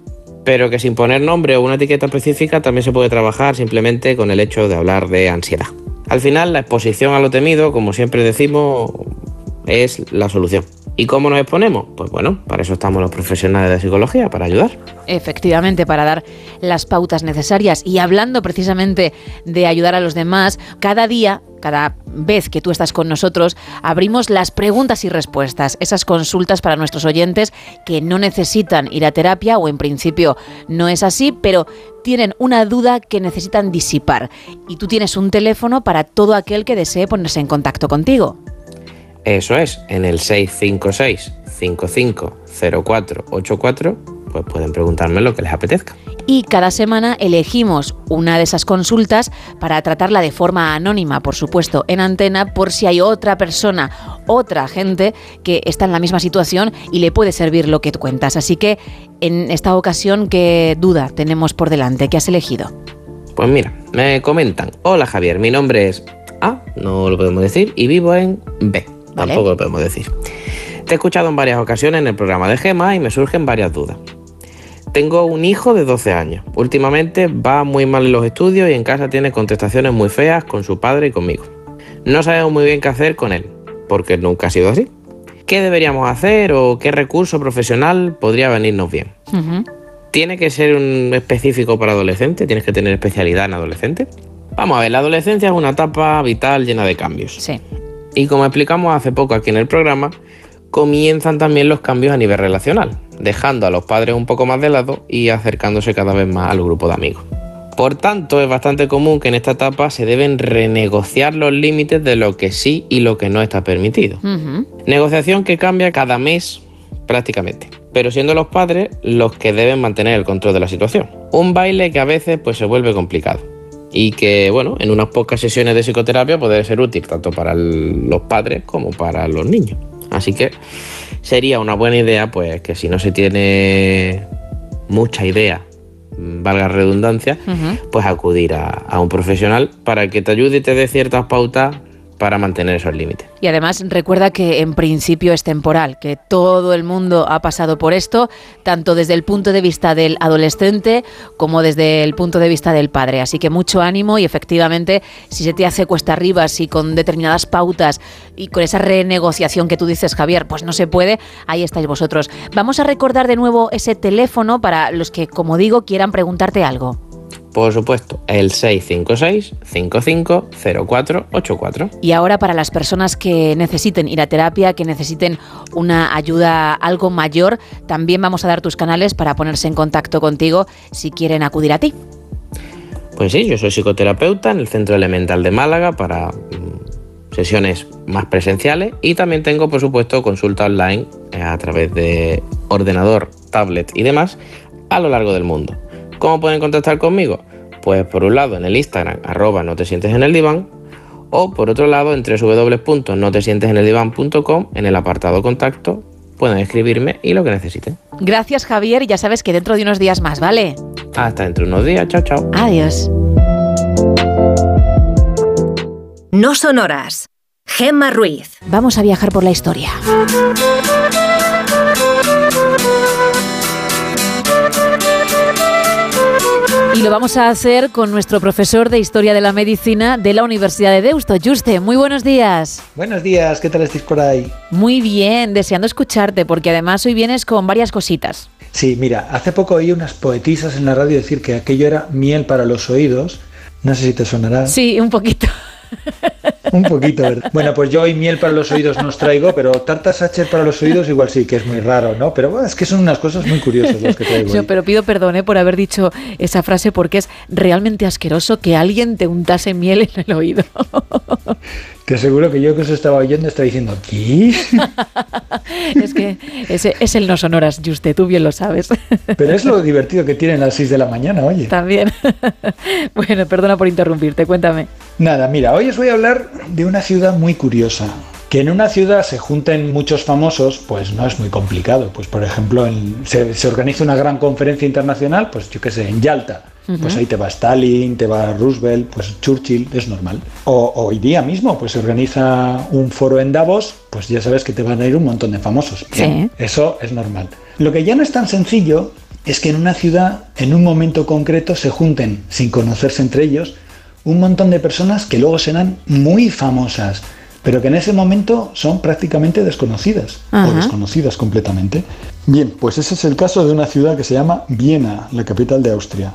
pero que sin poner nombre o una etiqueta específica también se puede trabajar simplemente con el hecho de hablar de ansiedad. Al final, la exposición a lo temido, como siempre decimos, es la solución. ¿Y cómo nos exponemos? Pues bueno, para eso estamos los profesionales de psicología, para ayudar. Efectivamente, para dar las pautas necesarias. Y hablando precisamente de ayudar a los demás, cada día, cada vez que tú estás con nosotros, abrimos las preguntas y respuestas, esas consultas para nuestros oyentes que no necesitan ir a terapia o en principio no es así, pero tienen una duda que necesitan disipar. Y tú tienes un teléfono para todo aquel que desee ponerse en contacto contigo. Eso es, en el 656 550484, pues pueden preguntarme lo que les apetezca. y cada semana elegimos una de esas consultas para tratarla de forma anónima, por supuesto, en antena, por si hay otra persona, otra gente que está en la misma situación y le puede servir lo que tú cuentas. Así que en esta ocasión, ¿qué duda tenemos por delante? ¿Qué has elegido? Pues mira, me comentan, hola Javier, mi nombre es A, no lo podemos decir, y vivo en B, Vale. tampoco lo podemos decir. Te he escuchado en varias ocasiones en el programa de Gema y me surgen varias dudas. Tengo un hijo de 12 años. Últimamente va muy mal en los estudios y en casa tiene contestaciones muy feas con su padre y conmigo. No sabemos muy bien qué hacer con él, porque nunca ha sido así. ¿Qué deberíamos hacer o qué recurso profesional podría venirnos bien? ¿Tiene que ser un específico para adolescente? ¿Tienes que tener especialidad en adolescente? Vamos a ver, la adolescencia es una etapa vital llena de cambios. Sí. Y como explicamos hace poco aquí en el programa, comienzan también los cambios a nivel relacional, dejando a los padres un poco más de lado y acercándose cada vez más al grupo de amigos. Por tanto, es bastante común que en esta etapa se deben renegociar los límites de lo que sí y lo que no está permitido. Negociación que cambia cada mes prácticamente, pero siendo los padres los que deben mantener el control de la situación. Un baile que a veces pues se vuelve complicado y que bueno, en unas pocas sesiones de psicoterapia puede ser útil tanto para el- los padres como para los niños. Así que sería una buena idea pues que si no se tiene mucha idea, mm, valga redundancia, pues acudir a, a un profesional para que te ayude y te dé ciertas pautas para mantener esos límites. Y además recuerda que en principio es temporal, que todo el mundo ha pasado por esto, tanto desde el punto de vista del adolescente como desde el punto de vista del padre. Así que mucho ánimo y efectivamente si se te hace cuesta arriba, si con determinadas pautas y con esa renegociación que tú dices, Javier, pues no se puede, ahí estáis vosotros. Vamos a recordar de nuevo ese teléfono para los que, como digo, quieran preguntarte algo. Por supuesto, el 656-550484. Y ahora para las personas que necesiten ir a terapia, que necesiten una ayuda algo mayor, también vamos a dar tus canales para ponerse en contacto contigo si quieren acudir a ti. Pues sí, yo soy psicoterapeuta en el Centro Elemental de Málaga para mm, sesiones más presenciales y también tengo, por supuesto, consulta online eh, a través de ordenador, tablet y demás a lo largo del mundo. ¿Cómo pueden contactar conmigo? Pues por un lado en el Instagram, arroba no te sientes en el diván, o por otro lado en www.notesienteseneldivan.com, en el apartado contacto, pueden escribirme y lo que necesiten. Gracias, Javier, y ya sabes que dentro de unos días más, ¿vale? Hasta dentro de unos días, chao, chao. Adiós. No son horas. Gemma Ruiz. Vamos a viajar por la historia. Y lo vamos a hacer con nuestro profesor de Historia de la Medicina de la Universidad de Deusto, Juste. Muy buenos días. Buenos días, ¿qué tal estáis por ahí? Muy bien, deseando escucharte, porque además hoy vienes con varias cositas. Sí, mira, hace poco oí unas poetisas en la radio decir que aquello era miel para los oídos. No sé si te sonará. Sí, un poquito. <laughs> Un poquito, ¿verdad? Bueno, pues yo hoy miel para los oídos no os traigo, pero tarta Sacher para los oídos igual sí, que es muy raro, ¿no? Pero bueno, es que son unas cosas muy curiosas las que traigo. <laughs> Yo, pero pido perdón ¿eh? por haber dicho esa frase porque es realmente asqueroso que alguien te untase miel en el oído. <laughs> Te aseguro que yo que os estaba oyendo estaba diciendo, ¿qué? es <laughs> que ese es el no sonoras, Juste, tú bien lo sabes. <laughs> Pero es lo divertido que tienen las 6 de la mañana, oye. También. <laughs> bueno, perdona por interrumpirte, cuéntame. Nada, mira, hoy os voy a hablar de una ciudad muy curiosa. Que en una ciudad se junten muchos famosos, pues no es muy complicado. Pues por ejemplo, en- se, se organiza una gran conferencia internacional, pues yo qué sé, en Yalta. Pues ahí te va Stalin, te va Roosevelt, pues Churchill, es normal. O hoy día mismo, pues se organiza un foro en Davos, pues ya sabes que te van a ir un montón de famosos. Bien, Eso es normal. Lo que ya no es tan sencillo es que en una ciudad, en un momento concreto, se junten, sin conocerse entre ellos, un montón de personas que luego serán muy famosas, pero que en ese momento son prácticamente desconocidas o desconocidas completamente. Bien, pues ese es el caso de una ciudad que se llama Viena, la capital de Austria.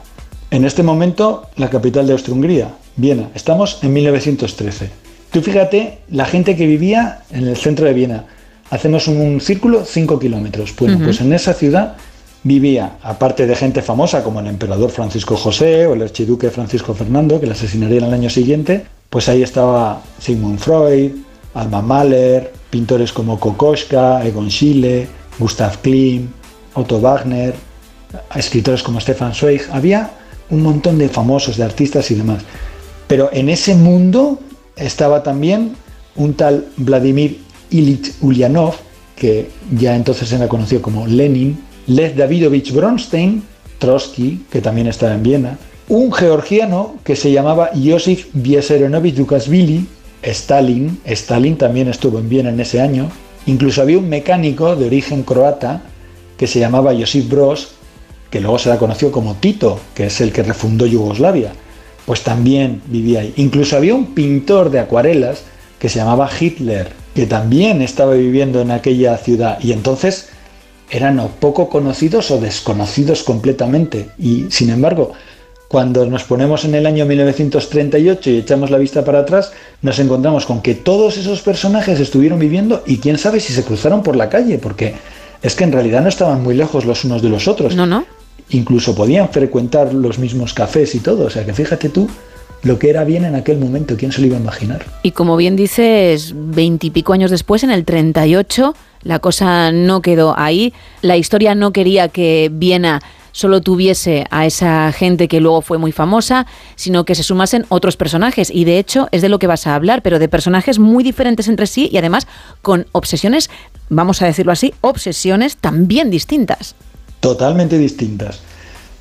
En este momento, la capital de Austria-Hungría, Viena. Estamos en 1913. Tú fíjate la gente que vivía en el centro de Viena. Hacemos un círculo 5 kilómetros. Bueno, pues en esa ciudad vivía, aparte de gente famosa como el emperador Francisco José o el archiduque Francisco Fernando, que le asesinarían al año siguiente, pues ahí estaba Sigmund Freud, Alma Mahler, pintores como Kokoschka, Egon Schiele, Gustav Klimt, Otto Wagner, escritores como Stefan Zweig. Había un montón de famosos, de artistas y demás. Pero en ese mundo estaba también un tal Vladimir Ilich Ulyanov, que ya entonces era conocido como Lenin, Lev Davidovich Bronstein, Trotsky, que también estaba en Viena, un georgiano que se llamaba Yosif Vissarionovich Dukasvili, Stalin, Stalin también estuvo en Viena en ese año, incluso había un mecánico de origen croata que se llamaba Josip Broz, que luego será conocido como Tito, que es el que refundó Yugoslavia, pues también vivía ahí. Incluso había un pintor de acuarelas que se llamaba Hitler, que también estaba viviendo en aquella ciudad. Y entonces eran o poco conocidos o desconocidos completamente. Y sin embargo, cuando nos ponemos en el año 1938 y echamos la vista para atrás, nos encontramos con que todos esos personajes estuvieron viviendo y quién sabe si se cruzaron por la calle, porque es que en realidad no estaban muy lejos los unos de los otros. No, no. Incluso podían frecuentar los mismos cafés y todo. O sea que fíjate tú lo que era bien en aquel momento, ¿quién se lo iba a imaginar? Y como bien dices, veintipico años después, en el 38, la cosa no quedó ahí. La historia no quería que Viena solo tuviese a esa gente que luego fue muy famosa, sino que se sumasen otros personajes. Y de hecho es de lo que vas a hablar, pero de personajes muy diferentes entre sí y además con obsesiones, vamos a decirlo así, obsesiones también distintas. Totalmente distintas.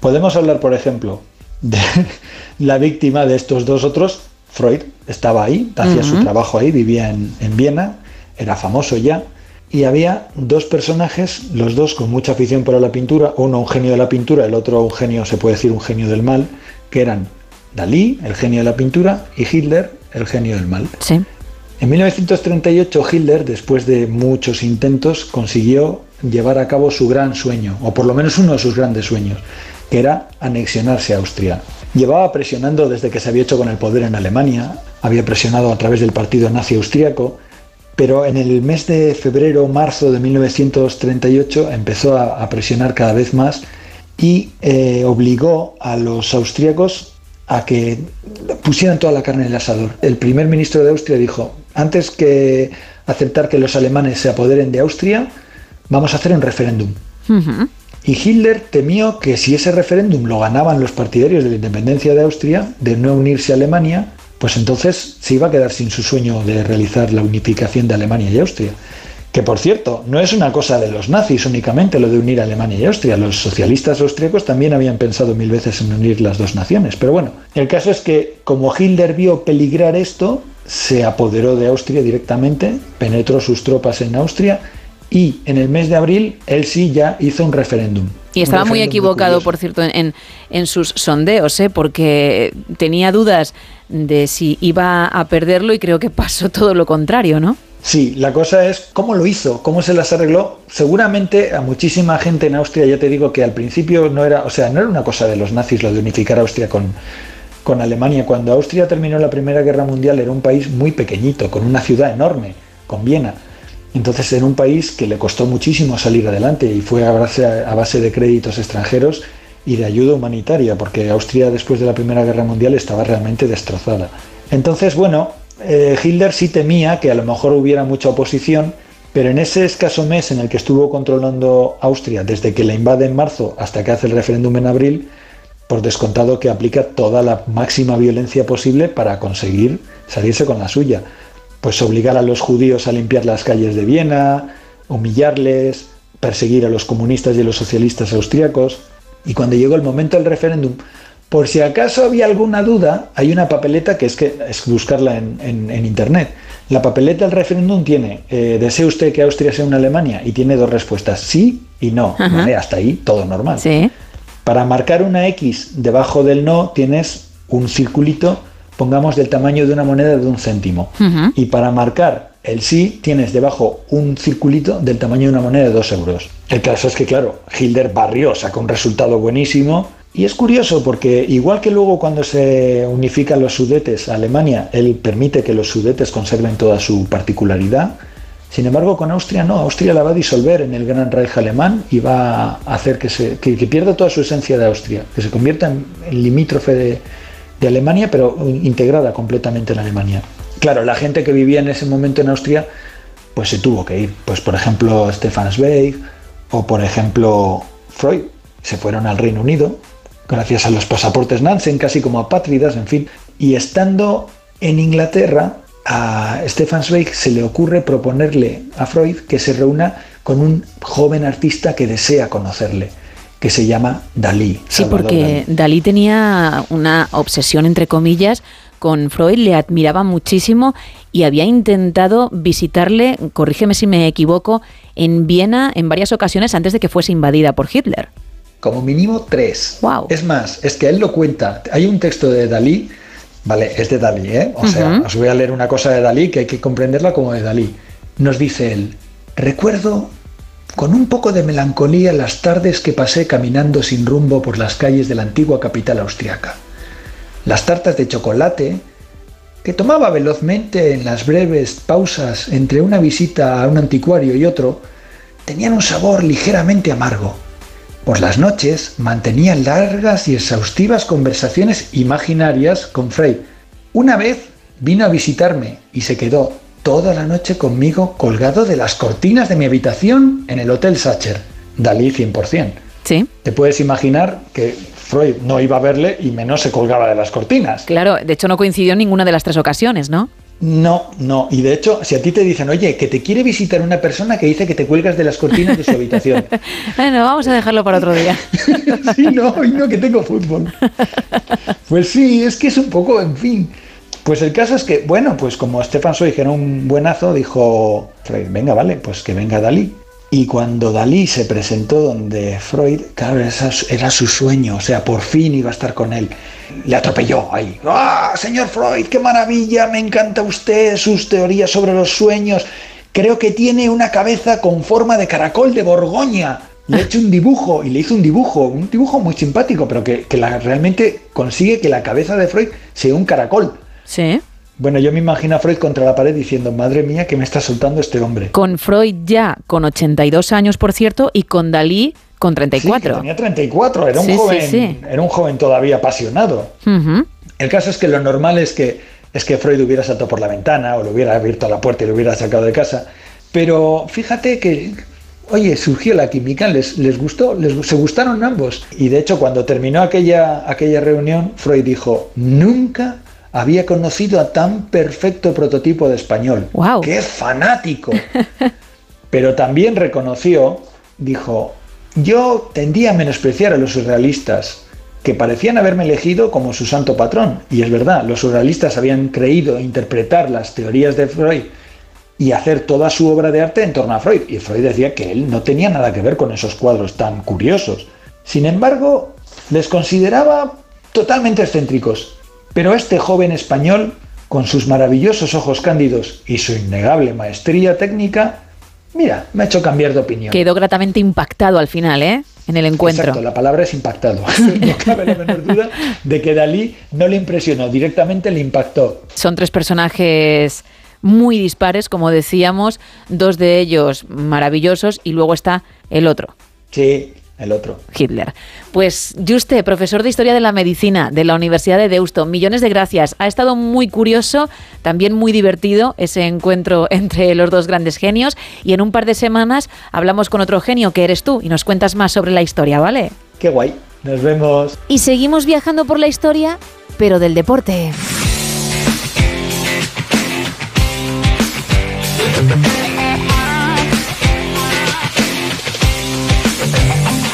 Podemos hablar, por ejemplo, de <laughs> la víctima de estos dos otros, Freud, estaba ahí, hacía su trabajo ahí, vivía en, en Viena, era famoso ya, y había dos personajes, los dos con mucha afición por la pintura, uno un genio de la pintura, el otro un genio, se puede decir un genio del mal, que eran Dalí, el genio de la pintura, y Hitler, el genio del mal. Sí. En 1938 Hitler, después de muchos intentos, consiguió llevar a cabo su gran sueño, o por lo menos uno de sus grandes sueños, que era anexionarse a Austria. Llevaba presionando desde que se había hecho con el poder en Alemania, había presionado a través del partido nazi austriaco, pero en el mes de febrero marzo de 1938 empezó a, a presionar cada vez más y eh, obligó a los austríacos a que pusieran toda la carne en el asador. El primer ministro de Austria dijo, antes que aceptar que los alemanes se apoderen de Austria, vamos a hacer un referéndum. Y Hitler temió que si ese referéndum lo ganaban los partidarios de la independencia de Austria, de no unirse a Alemania, pues entonces se iba a quedar sin su sueño de realizar la unificación de Alemania y Austria. Que por cierto, no es una cosa de los nazis únicamente lo de unir a Alemania y Austria. Los socialistas austríacos también habían pensado mil veces en unir las dos naciones. Pero bueno, el caso es que como Hitler vio peligrar esto, se apoderó de Austria directamente, penetró sus tropas en Austria y en el mes de abril él sí ya hizo un referéndum. Y estaba muy equivocado, por cierto, en, en- en sus sondeos, ¿eh? porque tenía dudas de si iba a perderlo y creo que pasó todo lo contrario, ¿no? Sí, la cosa es cómo lo hizo, cómo se las arregló. Seguramente a muchísima gente en Austria, ya te digo que al principio no era, o sea, no era una cosa de los nazis lo de unificar Austria con, con Alemania. Cuando Austria terminó la Primera Guerra Mundial era un país muy pequeñito, con una ciudad enorme, con Viena. Entonces era un país que le costó muchísimo salir adelante y fue a base, a base de créditos extranjeros y de ayuda humanitaria, porque Austria después de la Primera Guerra Mundial estaba realmente destrozada. Entonces, bueno, eh, sí temía que a lo mejor hubiera mucha oposición, pero en ese escaso mes en el que estuvo controlando Austria, desde que la invade en marzo hasta que hace el referéndum en abril, por descontado que aplica toda la máxima violencia posible para conseguir salirse con la suya. Pues obligar a los judíos a limpiar las calles de Viena, humillarles, perseguir a los comunistas y a los socialistas austríacos. Y cuando llegó el momento del referéndum, por si acaso había alguna duda, hay una papeleta que es que es buscarla en, en- en internet. La papeleta del referéndum tiene, eh, ¿desea usted que Austria sea una Alemania? Y tiene dos respuestas, sí y no. Hasta ahí todo normal. Sí. Para marcar una X debajo del no tienes un circulito, pongamos del tamaño de una moneda de un céntimo. Y para marcar el sí tienes debajo un circulito del tamaño de una moneda de dos euros. El caso es que, claro, Hilder barrió, sacó un resultado buenísimo. Y es curioso porque igual que luego cuando se unifican los sudetes a Alemania, él permite que los sudetes conserven toda su particularidad. Sin embargo, con Austria no, Austria la va a disolver en el Gran Reich alemán y va a hacer que, pierda toda su esencia de Austria, que se convierta en, limítrofe de Alemania, pero integrada completamente en Alemania. Claro, la gente que vivía en ese momento en Austria, pues se tuvo que ir. Pues por ejemplo Stefan Zweig o por ejemplo Freud se fueron al Reino Unido gracias a los pasaportes Nansen, casi como apátridas, en fin. Y estando en Inglaterra, a Stefan Zweig se le ocurre proponerle a Freud que se reúna con un joven artista que desea conocerle, que se llama Dalí. Sí, Salvador porque Dalí. Dalí tenía una obsesión, entre comillas, con Freud, le admiraba muchísimo y había intentado visitarle, corrígeme si me equivoco, en Viena en varias ocasiones antes de que fuese invadida por Hitler. Como mínimo tres. Wow. Es más, es que él lo cuenta. Hay un texto de Dalí, vale, es de Dalí, ¿eh? O sea, os voy a leer una cosa de Dalí que hay que comprenderla como de Dalí. Nos dice él, recuerdo con un poco de melancolía las tardes que pasé caminando sin rumbo por las calles de la antigua capital austriaca. Las tartas de chocolate que tomaba velozmente en las breves pausas entre una visita a un anticuario y otro, tenían un sabor ligeramente amargo. Por las noches mantenía largas y exhaustivas conversaciones imaginarias con Frey. Una vez vino a visitarme y se quedó toda la noche conmigo colgado de las cortinas de mi habitación en el Hotel Sacher. Dalí 100%. Sí. Te puedes imaginar que Freud no iba a verle y menos se colgaba de las cortinas. Claro, de hecho no coincidió en ninguna de las tres ocasiones, ¿no? No, no. Y de hecho, si a ti te dicen, oye, que te quiere visitar una persona que dice que te cuelgas de las cortinas de su habitación. <laughs> Bueno, vamos a dejarlo para otro día. <laughs> sí, no, hoy no, que tengo fútbol. Pues sí, es que es un poco, en fin. Pues el caso es que, bueno, pues como Stefan Zweig era un buenazo, dijo Freud, venga, vale, pues que venga Dalí. Y cuando Dalí se presentó donde Freud, claro, esa era su sueño, o sea, por fin iba a estar con él. Le atropelló ahí. ¡Ah, señor Freud, qué maravilla! Me encanta usted, sus teorías sobre los sueños. Creo que tiene una cabeza con forma de caracol de Borgoña. Le he hecho un dibujo y le hizo un dibujo, un dibujo muy simpático, pero que, realmente consigue que la cabeza de Freud sea un caracol. Sí. Bueno, yo me imagino a Freud contra la pared diciendo, madre mía, que me está soltando este hombre. Con Freud ya con 82 años, por cierto, y con Dalí con Sí, que 34. tenía 34, era un Sí, sí, joven, sí. era un joven todavía apasionado. El caso es que lo normal es que, es que Freud hubiera saltado por la ventana o le hubiera abierto la puerta y lo hubiera sacado de casa. Pero fíjate que oye, surgió la química, les, les gustó, les, se gustaron ambos. Y de hecho, cuando terminó aquella, aquella reunión, Freud dijo, nunca había conocido a tan perfecto prototipo de español. ¡Wow! ¡Qué fanático! <laughs> Pero también reconoció, dijo, yo tendía a menospreciar a los surrealistas, que parecían haberme elegido como su santo patrón. Y es verdad, los surrealistas habían creído interpretar las teorías de Freud y hacer toda su obra de arte en torno a Freud. Y Freud decía que él no tenía nada que ver con esos cuadros tan curiosos. Sin embargo, les consideraba totalmente excéntricos. Pero este joven español, con sus maravillosos ojos cándidos y su innegable maestría técnica, mira, me ha hecho cambiar de opinión. Quedó gratamente impactado al final, ¿eh? En el encuentro. Exacto, la palabra es impactado. <laughs> <laughs> no cabe la menor duda de que Dalí no le impresionó, directamente le impactó. Son tres personajes muy dispares, como decíamos, dos de ellos maravillosos y luego está el otro. Sí, el otro. Hitler. Pues Juste, profesor de Historia de la Medicina de la Universidad de Deusto, millones de gracias. Ha estado muy curioso, también muy divertido ese encuentro <laughs> entre los dos grandes genios y en un par de semanas hablamos con otro genio que eres tú y nos cuentas más sobre la historia, ¿vale? Qué guay. Nos vemos. Y seguimos viajando por la historia, pero del deporte. <laughs>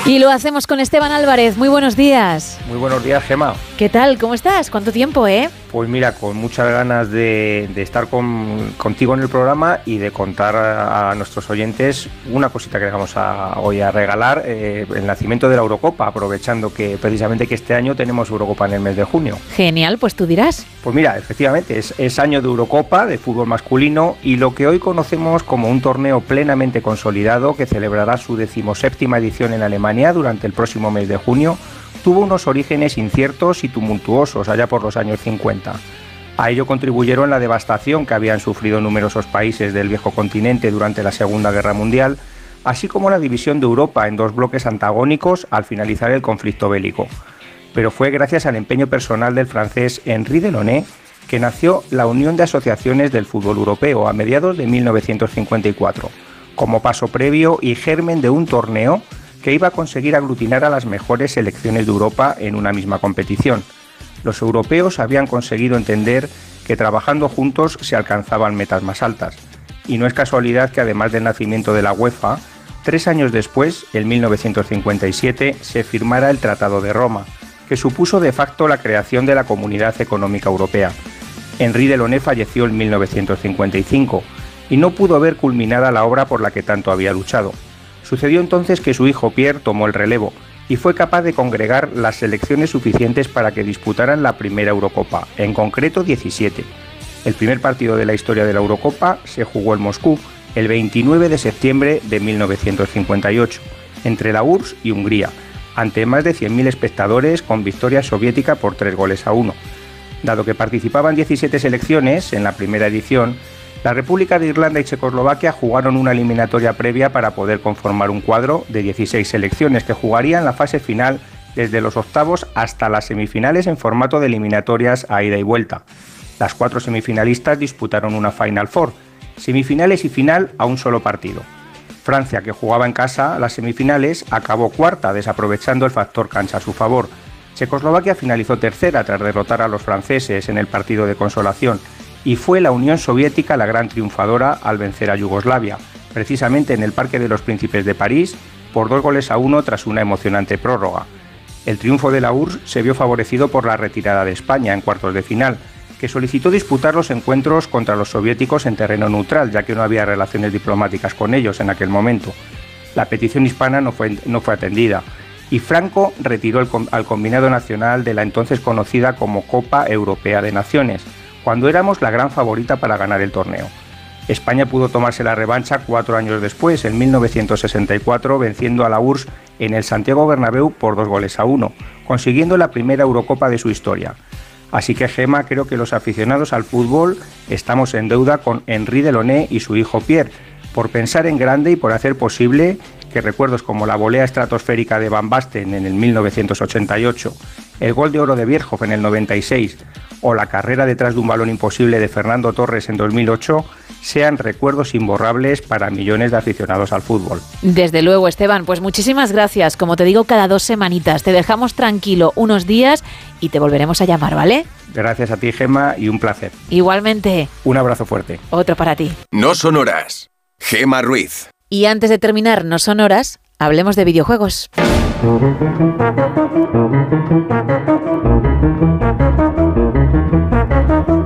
Y lo hacemos con Esteban Álvarez. Muy buenos días. Muy buenos días, Gema. ¿Qué tal? ¿Cómo estás? ¿Cuánto tiempo, eh? Pues mira, con muchas ganas de, de estar con- contigo en el programa y de contar a, a nuestros oyentes una cosita que les vamos a, hoy a regalar, eh, el nacimiento de la Eurocopa, aprovechando que precisamente que este año tenemos Eurocopa en el mes de junio. Genial, pues tú dirás. Pues mira, efectivamente, es, es año de Eurocopa, de fútbol masculino, y lo que hoy conocemos como un torneo plenamente consolidado que celebrará su decimoséptima edición en Alemania durante el próximo mes de junio, tuvo unos orígenes inciertos y tumultuosos allá por los años 50. A ello contribuyeron la devastación que habían sufrido numerosos países del viejo continente durante la Segunda Guerra Mundial, así como la división de Europa en dos bloques antagónicos al finalizar el conflicto bélico pero fue gracias al empeño personal del francés Henri Delaunay que nació la Unión de Asociaciones del Fútbol Europeo a mediados de 1954, como paso previo y germen de un torneo que iba a conseguir aglutinar a las mejores selecciones de Europa en una misma competición. Los europeos habían conseguido entender que trabajando juntos se alcanzaban metas más altas, y no es casualidad que además del nacimiento de la UEFA, tres años después, en 1957, se firmara el Tratado de Roma, que supuso de facto la creación de la Comunidad Económica Europea. Henri Delaunay falleció en 1955 y no pudo ver culminada la obra por la que tanto había luchado. Sucedió entonces que su hijo Pierre tomó el relevo y fue capaz de congregar las selecciones suficientes para que disputaran la primera Eurocopa, en concreto 17. El primer partido de la historia de la Eurocopa se jugó en Moscú el 29 de septiembre de 1958, entre la URSS y Hungría, ante más de 100.000 espectadores con victoria soviética por 3 goles a 1. Dado que participaban 17 selecciones en la primera edición, la República de Irlanda y Checoslovaquia jugaron una eliminatoria previa para poder conformar un cuadro de 16 selecciones que jugarían la fase final desde los octavos hasta las semifinales en formato de eliminatorias a ida y vuelta. Las cuatro semifinalistas disputaron una Final Four, semifinales y final a un solo partido. Francia, que jugaba en casa las semifinales, acabó cuarta, desaprovechando el factor cancha a su favor. Checoslovaquia finalizó tercera tras derrotar a los franceses en el partido de consolación y fue la Unión Soviética la gran triunfadora al vencer a Yugoslavia, precisamente en el Parque de los Príncipes de París, por dos goles a uno tras una emocionante prórroga. El triunfo de la URSS se vio favorecido por la retirada de España en cuartos de final, que solicitó disputar los encuentros contra los soviéticos en terreno neutral, ya que no había relaciones diplomáticas con ellos en aquel momento. La petición hispana no fue, no fue atendida y Franco retiró al combinado nacional de la entonces conocida como Copa Europea de Naciones, cuando éramos la gran favorita para ganar el torneo. España pudo tomarse la revancha cuatro años después, en 1964, venciendo a la URSS en el Santiago Bernabéu por dos goles a uno, consiguiendo la primera Eurocopa de su historia. Así que Gema, creo que los aficionados al fútbol estamos en deuda con Henri Delaunay y su hijo Pierre, por pensar en grande y por hacer posible que recuerdos como la volea estratosférica de Van Basten en el 1988, el gol de oro de Bierhoff en el 96 o la carrera detrás de un balón imposible de Fernando Torres en 2008 sean recuerdos imborrables para millones de aficionados al fútbol. Desde luego, Esteban, pues muchísimas gracias. Como te digo, cada dos semanitas. Te dejamos tranquilo unos días y te volveremos a llamar, ¿vale? Gracias a ti, Gemma, y un placer. Igualmente, Un abrazo fuerte. otro para ti. No son horas. Gema Ruiz. Y antes de terminar, no son horas, hablemos de videojuegos. <laughs>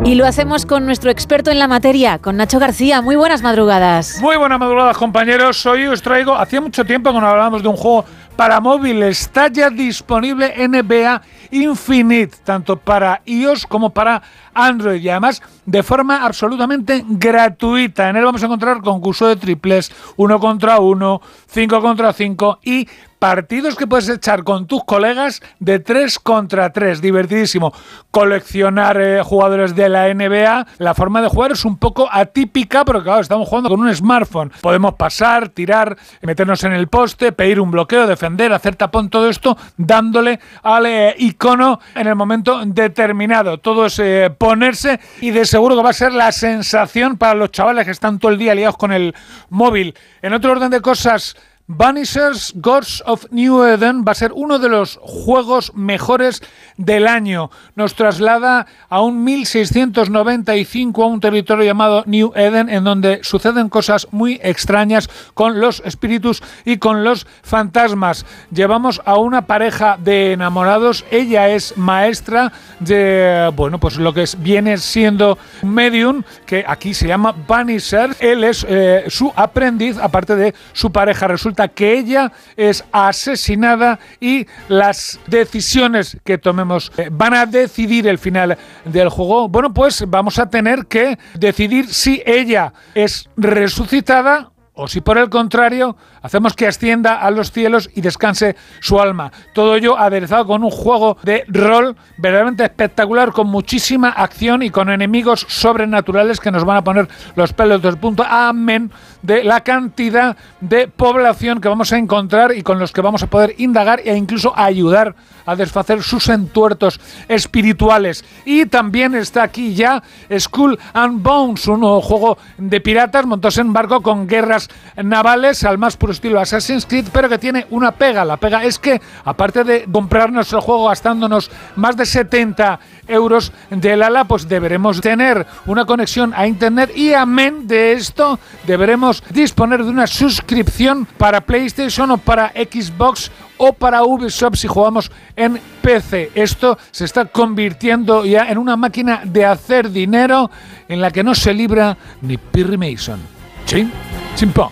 Y lo hacemos con nuestro experto en la materia, con Nacho García. Muy buenas madrugadas. Muy buenas madrugadas, compañeros. Hoy os traigo, hacía mucho tiempo que no hablábamos de un juego para móvil. Está ya disponible NBA Infinite, tanto para iOS como para Android. Y además, de forma absolutamente gratuita. En él vamos a encontrar concurso de triples, uno contra uno, cinco contra cinco y partidos que puedes echar con tus colegas de 3 contra 3. Divertidísimo. Coleccionar eh, jugadores de la NBA. La forma de jugar es un poco atípica, pero claro, estamos jugando con un smartphone. Podemos pasar, tirar, meternos en el poste, pedir un bloqueo, defender, hacer tapón, todo esto dándole al eh, icono en el momento determinado. Todo es eh, ponerse y de seguro que va a ser la sensación para los chavales que están todo el día liados con el móvil. En otro orden de cosas. Vanishers Gods of New Eden va a ser uno de los juegos mejores del año. Nos traslada a un 1695 a un territorio llamado New Eden en donde suceden cosas muy extrañas con los espíritus y con los fantasmas. Llevamos a una pareja de enamorados. Ella es maestra de, bueno, pues lo que es, viene siendo medium, que aquí se llama Vanisher. Él es eh, su aprendiz, aparte de su pareja. Resulta que ella es asesinada y las decisiones que tomemos eh, van a decidir el final del juego. Bueno, pues vamos a tener que decidir si ella es resucitada o si por el contrario hacemos que ascienda a los cielos y descanse su alma. Todo ello aderezado con un juego de rol verdaderamente espectacular, con muchísima acción y con enemigos sobrenaturales que nos van a poner los pelos del punto. Amén de la cantidad de población que vamos a encontrar y con los que vamos a poder indagar e incluso ayudar a desfacer sus entuertos espirituales. Y también está aquí ya Skull and Bones, un nuevo juego de piratas montados en barco con guerras navales al más puro estilo Assassin's Creed, pero que tiene una pega. La pega es que, aparte de comprarnos el juego gastándonos más de 70 euros del ala, pues deberemos tener una conexión a internet y amén de esto deberemos disponer de una suscripción para PlayStation o para Xbox o para Ubisoft si jugamos en PC. Esto se está convirtiendo ya en una máquina de hacer dinero en la que no se libra ni Perry Mason. Chin, chimpón.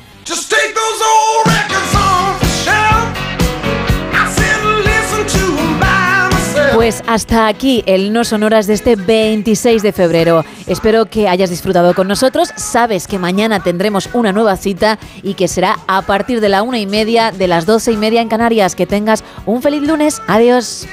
Pues hasta aquí el No Sonoras de este 26 de febrero. Espero que hayas disfrutado con nosotros. Sabes que mañana tendremos una nueva cita y que será a partir de la una y media, de las doce y media en Canarias. Que tengas un feliz lunes. Adiós.